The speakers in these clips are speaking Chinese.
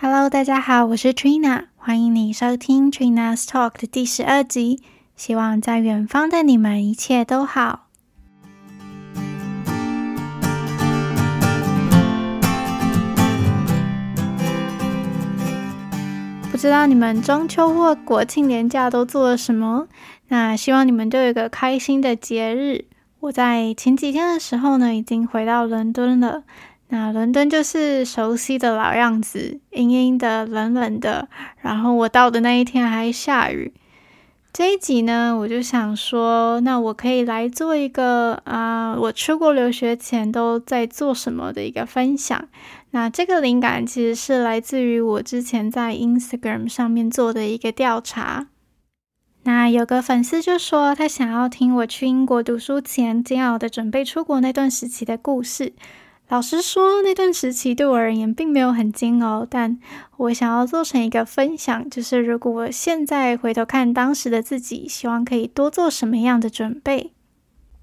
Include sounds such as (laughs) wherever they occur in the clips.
Hello，大家好，我是 Trina，欢迎你收听 Trina's Talk 的第十二集。希望在远方的你们一切都好。不知道你们中秋或国庆连假都做了什么？那希望你们都有一个开心的节日。我在前几天的时候呢，已经回到伦敦了。那伦敦就是熟悉的老样子，阴阴的、冷冷的。然后我到的那一天还下雨。这一集呢，我就想说，那我可以来做一个啊、我出国留学前都在做什么的一个分享。那这个灵感其实是来自于我之前在 Instagram 上面做的一个调查。那有个粉丝就说，他想要听我去英国读书前煎熬的准备出国那段时期的故事。老实说，那段时期对我而言并没有很煎熬，但我想要做成一个分享，就是如果我现在回头看当时的自己，希望可以多做什么样的准备。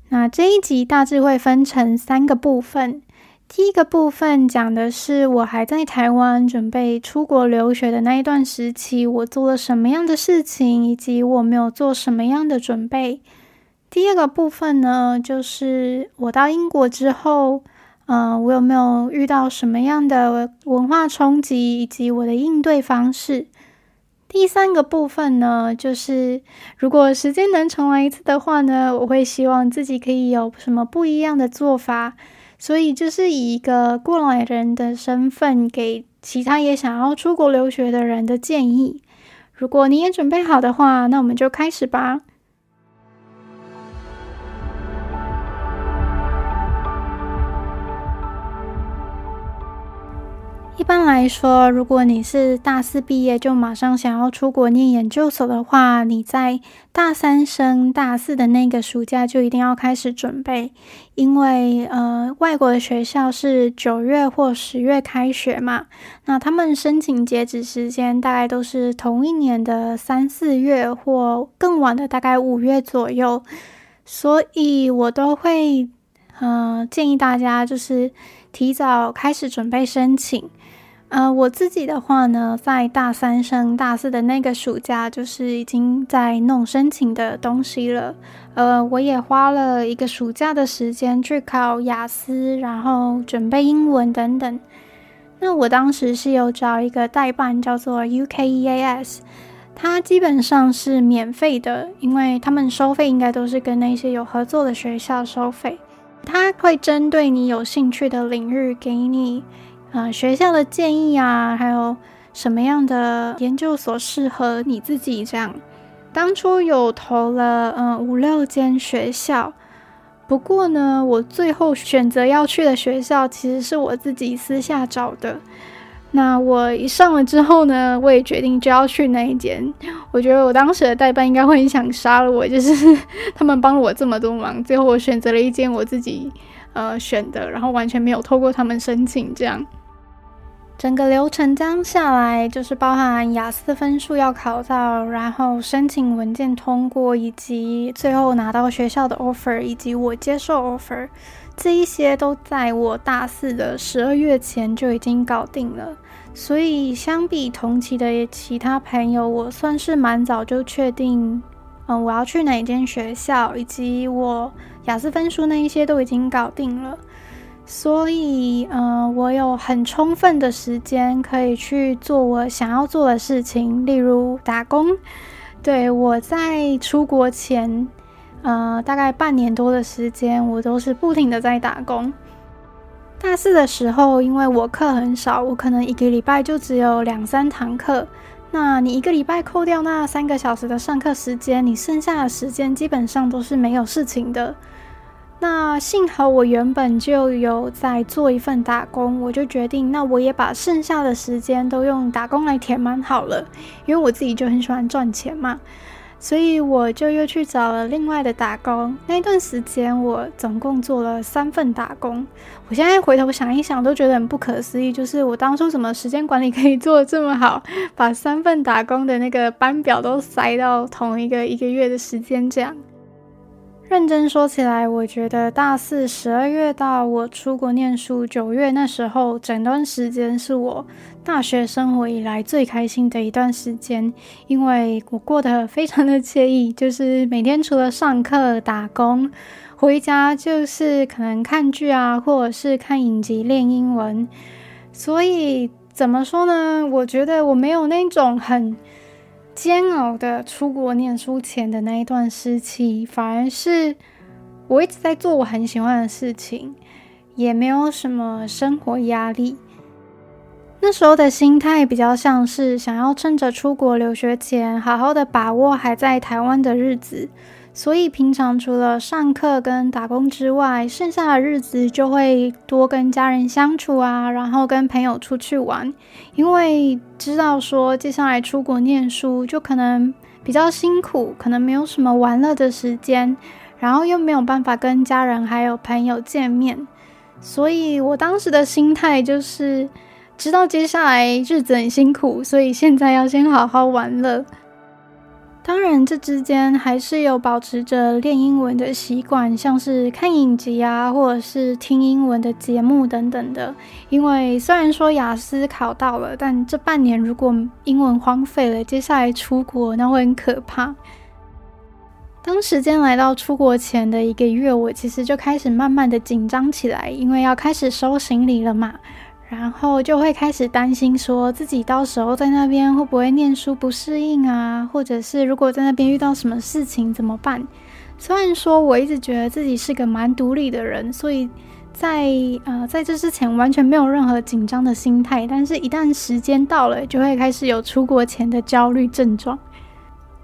那这一集大致会分成三个部分。第一个部分讲的是我还在台湾准备出国留学的那一段时期，我做了什么样的事情，以及我没有做什么样的准备。第二个部分呢，就是我到英国之后。嗯、我有没有遇到什么样的文化冲击，以及我的应对方式？第三个部分呢，就是如果时间能重来一次的话呢，我会希望自己可以有什么不一样的做法。所以就是以一个过来人的身份，给其他也想要出国留学的人的建议。如果你也准备好的话，那我们就开始吧。一般来说，如果你是大四毕业就马上想要出国念研究所的话，你在大三升大四的那个暑假就一定要开始准备，因为呃，外国的学校是九月或十月开学嘛，那他们申请截止时间大概都是同一年的三四月或更晚的大概五月左右，所以我都会呃建议大家就是提早开始准备申请。呃，我自己的话呢，在大三升大四的那个暑假，就是已经在弄申请的东西了。呃，我也花了一个暑假的时间去考雅思，然后准备英文等等。那我当时是有找一个代办，叫做 UKEAS，它基本上是免费的，因为他们收费应该都是跟那些有合作的学校收费。他会针对你有兴趣的领域给你。呃，学校的建议啊，还有什么样的研究所适合你自己？这样，当初有投了嗯五六间学校，不过呢，我最后选择要去的学校其实是我自己私下找的。那我一上了之后呢，我也决定就要去那一间。我觉得我当时的代班应该会很想杀了我，就是 (laughs) 他们帮了我这么多忙，最后我选择了一间我自己呃选的，然后完全没有透过他们申请这样。整个流程将下来，就是包含雅思分数要考到，然后申请文件通过，以及最后拿到学校的 offer，以及我接受 offer，这一些都在我大四的十二月前就已经搞定了。所以相比同期的其他朋友，我算是蛮早就确定，嗯，我要去哪间学校，以及我雅思分数那一些都已经搞定了。所以，嗯、我有很充分的时间可以去做我想要做的事情，例如打工。对，我在出国前，呃，大概半年多的时间，我都是不停的在打工。大四的时候，因为我课很少，我可能一个礼拜就只有两三堂课。那你一个礼拜扣掉那三个小时的上课时间，你剩下的时间基本上都是没有事情的。那幸好我原本就有在做一份打工，我就决定，那我也把剩下的时间都用打工来填满好了，因为我自己就很喜欢赚钱嘛，所以我就又去找了另外的打工。那段时间我总共做了三份打工，我现在回头想一想都觉得很不可思议，就是我当初怎么时间管理可以做得这么好，把三份打工的那个班表都塞到同一个一个月的时间这样。认真说起来，我觉得大四十二月到我出国念书九月那时候，整段时间是我大学生活以来最开心的一段时间，因为我过得非常的惬意，就是每天除了上课、打工，回家就是可能看剧啊，或者是看影集练英文。所以怎么说呢？我觉得我没有那种很。煎熬的出国念书前的那一段时期，反而是我一直在做我很喜欢的事情，也没有什么生活压力。那时候的心态比较像是想要趁着出国留学前，好好的把握还在台湾的日子。所以平常除了上课跟打工之外，剩下的日子就会多跟家人相处啊，然后跟朋友出去玩。因为知道说接下来出国念书就可能比较辛苦，可能没有什么玩乐的时间，然后又没有办法跟家人还有朋友见面，所以我当时的心态就是知道接下来日子很辛苦，所以现在要先好好玩乐。当然，这之间还是有保持着练英文的习惯，像是看影集啊，或者是听英文的节目等等的。因为虽然说雅思考到了，但这半年如果英文荒废了，接下来出国那会很可怕。当时间来到出国前的一个月，我其实就开始慢慢的紧张起来，因为要开始收行李了嘛。然后就会开始担心，说自己到时候在那边会不会念书不适应啊，或者是如果在那边遇到什么事情怎么办？虽然说我一直觉得自己是个蛮独立的人，所以在呃在这之前完全没有任何紧张的心态，但是一旦时间到了，就会开始有出国前的焦虑症状。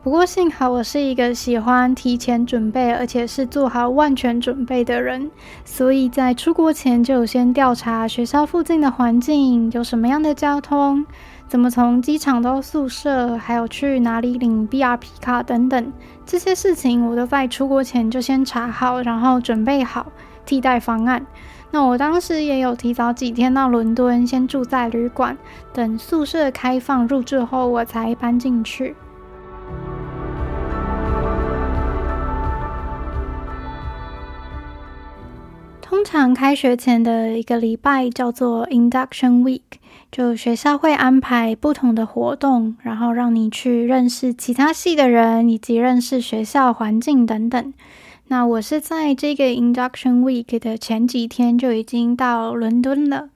不过幸好我是一个喜欢提前准备，而且是做好万全准备的人，所以在出国前就有先调查学校附近的环境，有什么样的交通，怎么从机场到宿舍，还有去哪里领 BRP 卡等等，这些事情我都在出国前就先查好，然后准备好替代方案。那我当时也有提早几天到伦敦，先住在旅馆，等宿舍开放入住后，我才搬进去。常开学前的一个礼拜叫做 Induction Week，就学校会安排不同的活动，然后让你去认识其他系的人，以及认识学校环境等等。那我是在这个 Induction Week 的前几天就已经到伦敦了。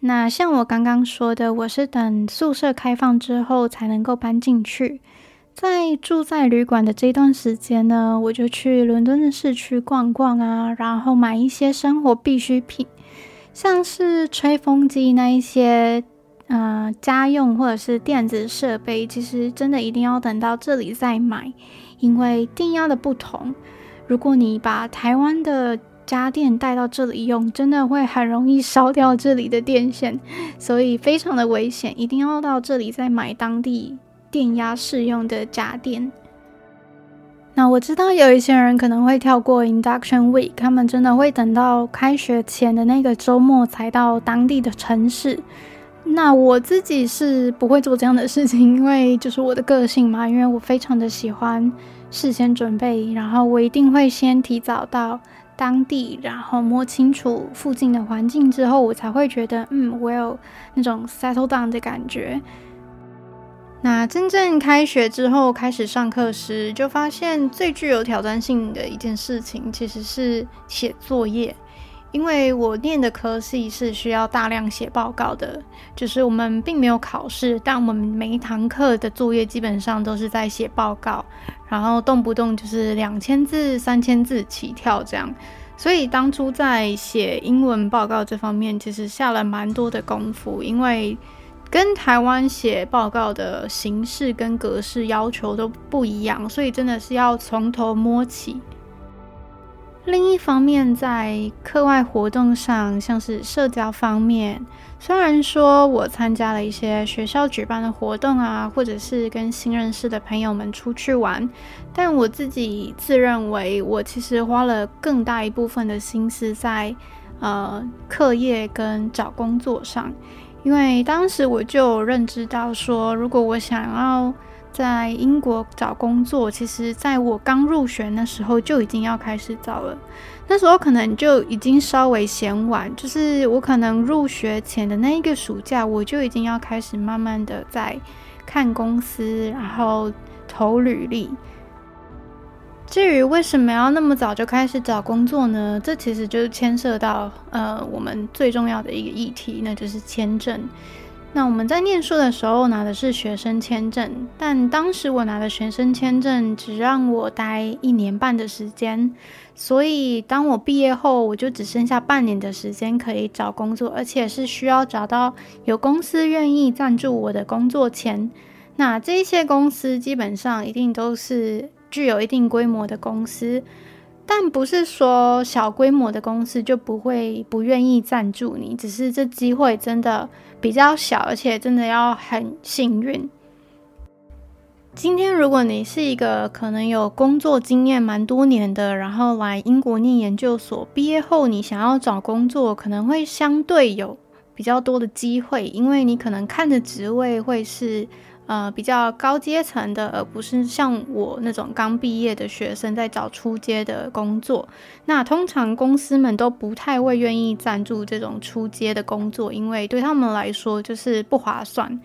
那像我刚刚说的，我是等宿舍开放之后才能够搬进去。在住在旅馆的这段时间呢，我就去伦敦的市区逛逛啊，然后买一些生活必需品，像是吹风机那一些，呃，家用或者是电子设备，其实真的一定要等到这里再买，因为电压的不同，如果你把台湾的家电带到这里用，真的会很容易烧掉这里的电线，所以非常的危险，一定要到这里再买当地。电压适用的家电。那我知道有一些人可能会跳过 Induction Week，他们真的会等到开学前的那个周末才到当地的城市。那我自己是不会做这样的事情，因为就是我的个性嘛，因为我非常的喜欢事先准备，然后我一定会先提早到当地，然后摸清楚附近的环境之后，我才会觉得，嗯，我有那种 settle down 的感觉。那真正开学之后开始上课时，就发现最具有挑战性的一件事情其实是写作业，因为我念的科系是需要大量写报告的，就是我们并没有考试，但我们每一堂课的作业基本上都是在写报告，然后动不动就是两千字、三千字起跳这样，所以当初在写英文报告这方面，其实下了蛮多的功夫，因为。跟台湾写报告的形式跟格式要求都不一样，所以真的是要从头摸起。另一方面，在课外活动上，像是社交方面，虽然说我参加了一些学校举办的活动啊，或者是跟新认识的朋友们出去玩，但我自己自认为我其实花了更大一部分的心思在呃课业跟找工作上。因为当时我就认知到说，如果我想要在英国找工作，其实在我刚入学那时候就已经要开始找了。那时候可能就已经稍微嫌晚，就是我可能入学前的那一个暑假，我就已经要开始慢慢的在看公司，然后投履历。至于为什么要那么早就开始找工作呢？这其实就是牵涉到呃我们最重要的一个议题，那就是签证。那我们在念书的时候拿的是学生签证，但当时我拿的学生签证只让我待一年半的时间，所以当我毕业后，我就只剩下半年的时间可以找工作，而且是需要找到有公司愿意赞助我的工作钱。那这些公司基本上一定都是具有一定规模的公司。但不是说小规模的公司就不会不愿意赞助你，只是这机会真的比较小，而且真的要很幸运。今天如果你是一个可能有工作经验蛮多年的，然后来英国念研究所，毕业后你想要找工作，可能会相对有比较多的机会，因为你可能看的职位会是。呃，比较高阶层的，而不是像我那种刚毕业的学生在找初阶的工作。那通常公司们都不太会愿意赞助这种初阶的工作，因为对他们来说就是不划算。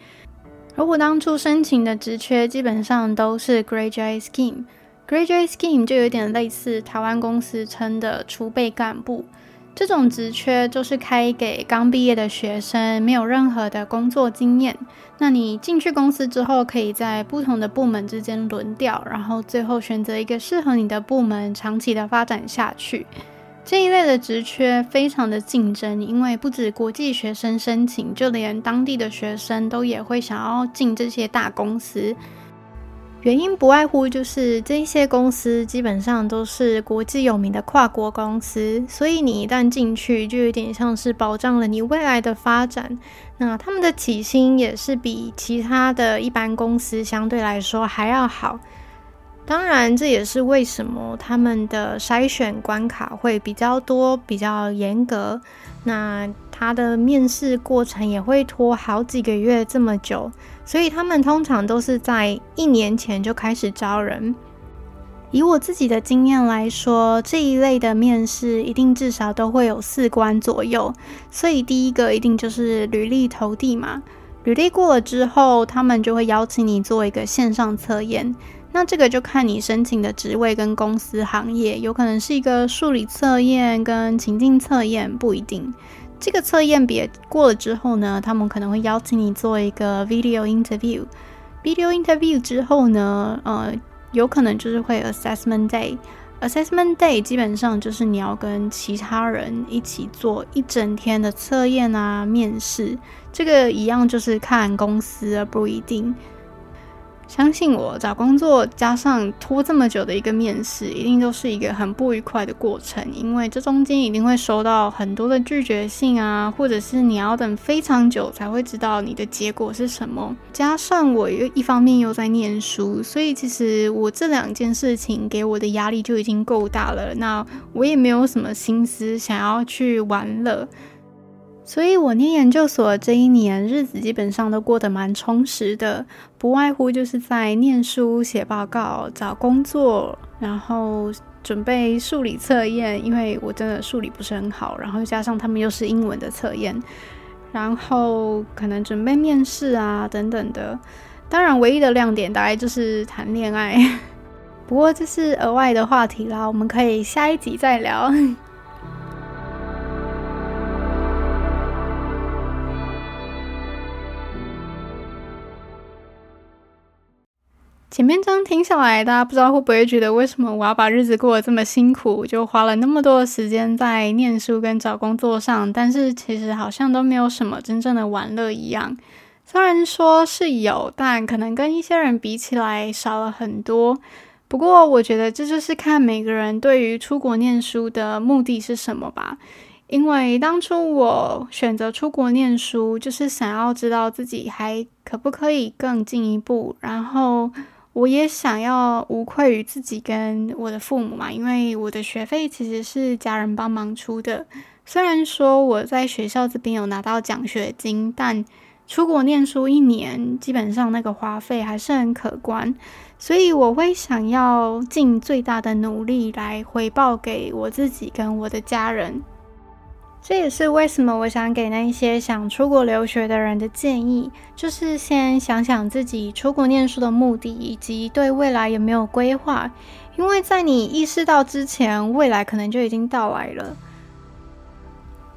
而我当初申请的职缺基本上都是 Graduate Scheme，Graduate Scheme 就有点类似台湾公司称的储备干部。这种职缺就是开给刚毕业的学生，没有任何的工作经验。那你进去公司之后，可以在不同的部门之间轮调，然后最后选择一个适合你的部门，长期的发展下去。这一类的职缺非常的竞争，因为不止国际学生申请，就连当地的学生都也会想要进这些大公司。原因不外乎就是这些公司基本上都是国际有名的跨国公司，所以你一旦进去，就有点像是保障了你未来的发展。那他们的起薪也是比其他的一般公司相对来说还要好。当然，这也是为什么他们的筛选关卡会比较多、比较严格。那他的面试过程也会拖好几个月这么久。所以他们通常都是在一年前就开始招人。以我自己的经验来说，这一类的面试一定至少都会有四关左右。所以第一个一定就是履历投递嘛。履历过了之后，他们就会邀请你做一个线上测验。那这个就看你申请的职位跟公司行业，有可能是一个数理测验跟情境测验，不一定。这个测验别过了之后呢，他们可能会邀请你做一个 video interview。video interview 之后呢，呃，有可能就是会 assessment day。assessment day 基本上就是你要跟其他人一起做一整天的测验啊，面试。这个一样就是看公司而不一定。相信我，找工作加上拖这么久的一个面试，一定都是一个很不愉快的过程。因为这中间一定会收到很多的拒绝信啊，或者是你要等非常久才会知道你的结果是什么。加上我又一方面又在念书，所以其实我这两件事情给我的压力就已经够大了。那我也没有什么心思想要去玩乐。所以我念研究所这一年，日子基本上都过得蛮充实的，不外乎就是在念书、写报告、找工作，然后准备数理测验，因为我真的数理不是很好，然后加上他们又是英文的测验，然后可能准备面试啊等等的。当然，唯一的亮点大概就是谈恋爱，(laughs) 不过这是额外的话题啦，我们可以下一集再聊。前面这样听下来，大家不知道会不会觉得，为什么我要把日子过得这么辛苦，就花了那么多的时间在念书跟找工作上，但是其实好像都没有什么真正的玩乐一样。虽然说是有，但可能跟一些人比起来少了很多。不过我觉得这就是看每个人对于出国念书的目的是什么吧。因为当初我选择出国念书，就是想要知道自己还可不可以更进一步，然后。我也想要无愧于自己跟我的父母嘛，因为我的学费其实是家人帮忙出的。虽然说我在学校这边有拿到奖学金，但出国念书一年，基本上那个花费还是很可观，所以我会想要尽最大的努力来回报给我自己跟我的家人。这也是为什么我想给那些想出国留学的人的建议，就是先想想自己出国念书的目的，以及对未来有没有规划。因为在你意识到之前，未来可能就已经到来了。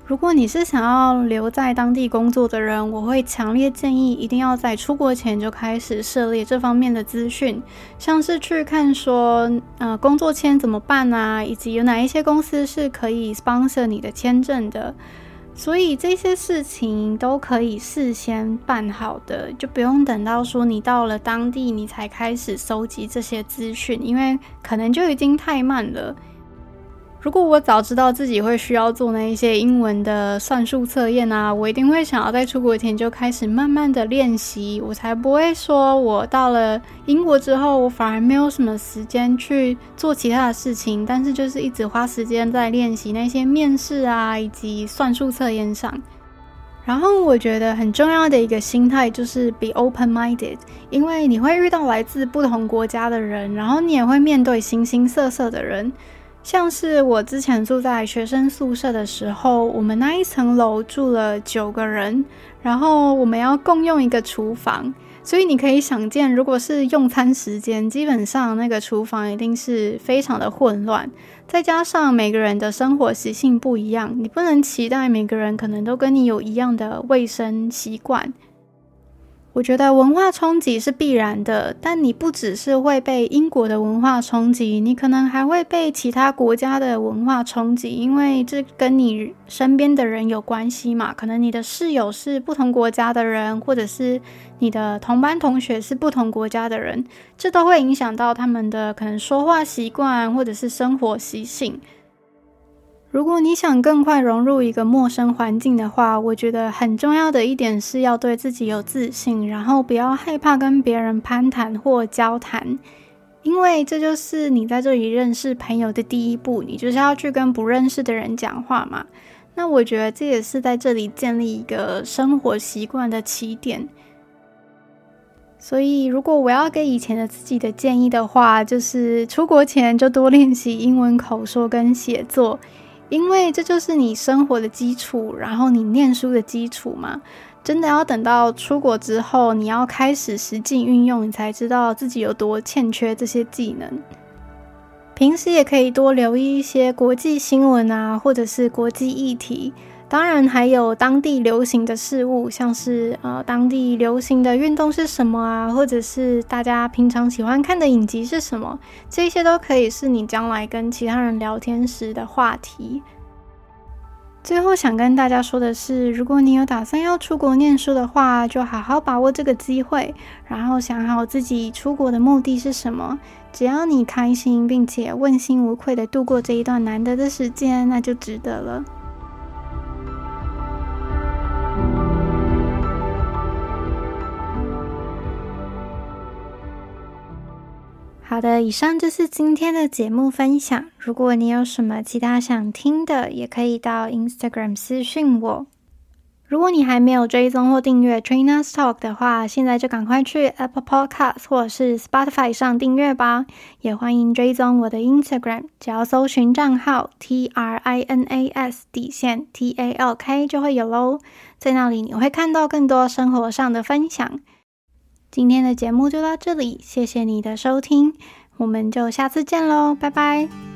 如果你是想要留在当地工作的人，我会强烈建议一定要在出国前就开始涉猎这方面的资讯，像是去看说，呃，工作签怎么办啊，以及有哪一些公司是可以 sponsor 你的签证的。所以这些事情都可以事先办好的，就不用等到说你到了当地你才开始收集这些资讯，因为可能就已经太慢了。如果我早知道自己会需要做那一些英文的算术测验啊，我一定会想要在出国前就开始慢慢的练习，我才不会说我到了英国之后，我反而没有什么时间去做其他的事情，但是就是一直花时间在练习那些面试啊以及算术测验上。然后我觉得很重要的一个心态就是 be open-minded，因为你会遇到来自不同国家的人，然后你也会面对形形色色的人。像是我之前住在学生宿舍的时候，我们那一层楼住了九个人，然后我们要共用一个厨房，所以你可以想见，如果是用餐时间，基本上那个厨房一定是非常的混乱。再加上每个人的生活习性不一样，你不能期待每个人可能都跟你有一样的卫生习惯。我觉得文化冲击是必然的，但你不只是会被英国的文化冲击，你可能还会被其他国家的文化冲击，因为这跟你身边的人有关系嘛。可能你的室友是不同国家的人，或者是你的同班同学是不同国家的人，这都会影响到他们的可能说话习惯或者是生活习性。如果你想更快融入一个陌生环境的话，我觉得很重要的一点是要对自己有自信，然后不要害怕跟别人攀谈或交谈，因为这就是你在这里认识朋友的第一步。你就是要去跟不认识的人讲话嘛。那我觉得这也是在这里建立一个生活习惯的起点。所以，如果我要给以前的自己的建议的话，就是出国前就多练习英文口说跟写作。因为这就是你生活的基础，然后你念书的基础嘛。真的要等到出国之后，你要开始实际运用，你才知道自己有多欠缺这些技能。平时也可以多留意一些国际新闻啊，或者是国际议题。当然还有当地流行的事物，像是呃当地流行的运动是什么啊，或者是大家平常喜欢看的影集是什么，这些都可以是你将来跟其他人聊天时的话题。最后想跟大家说的是，如果你有打算要出国念书的话，就好好把握这个机会，然后想好自己出国的目的是什么。只要你开心，并且问心无愧的度过这一段难得的时间，那就值得了。好的，以上就是今天的节目分享。如果你有什么其他想听的，也可以到 Instagram 私讯我。如果你还没有追踪或订阅 Trina's Talk 的话，现在就赶快去 Apple Podcast 或者是 Spotify 上订阅吧。也欢迎追踪我的 Instagram，只要搜寻账号 T R I N A S 底线 T A L K 就会有喽。在那里你会看到更多生活上的分享。今天的节目就到这里，谢谢你的收听，我们就下次见喽，拜拜。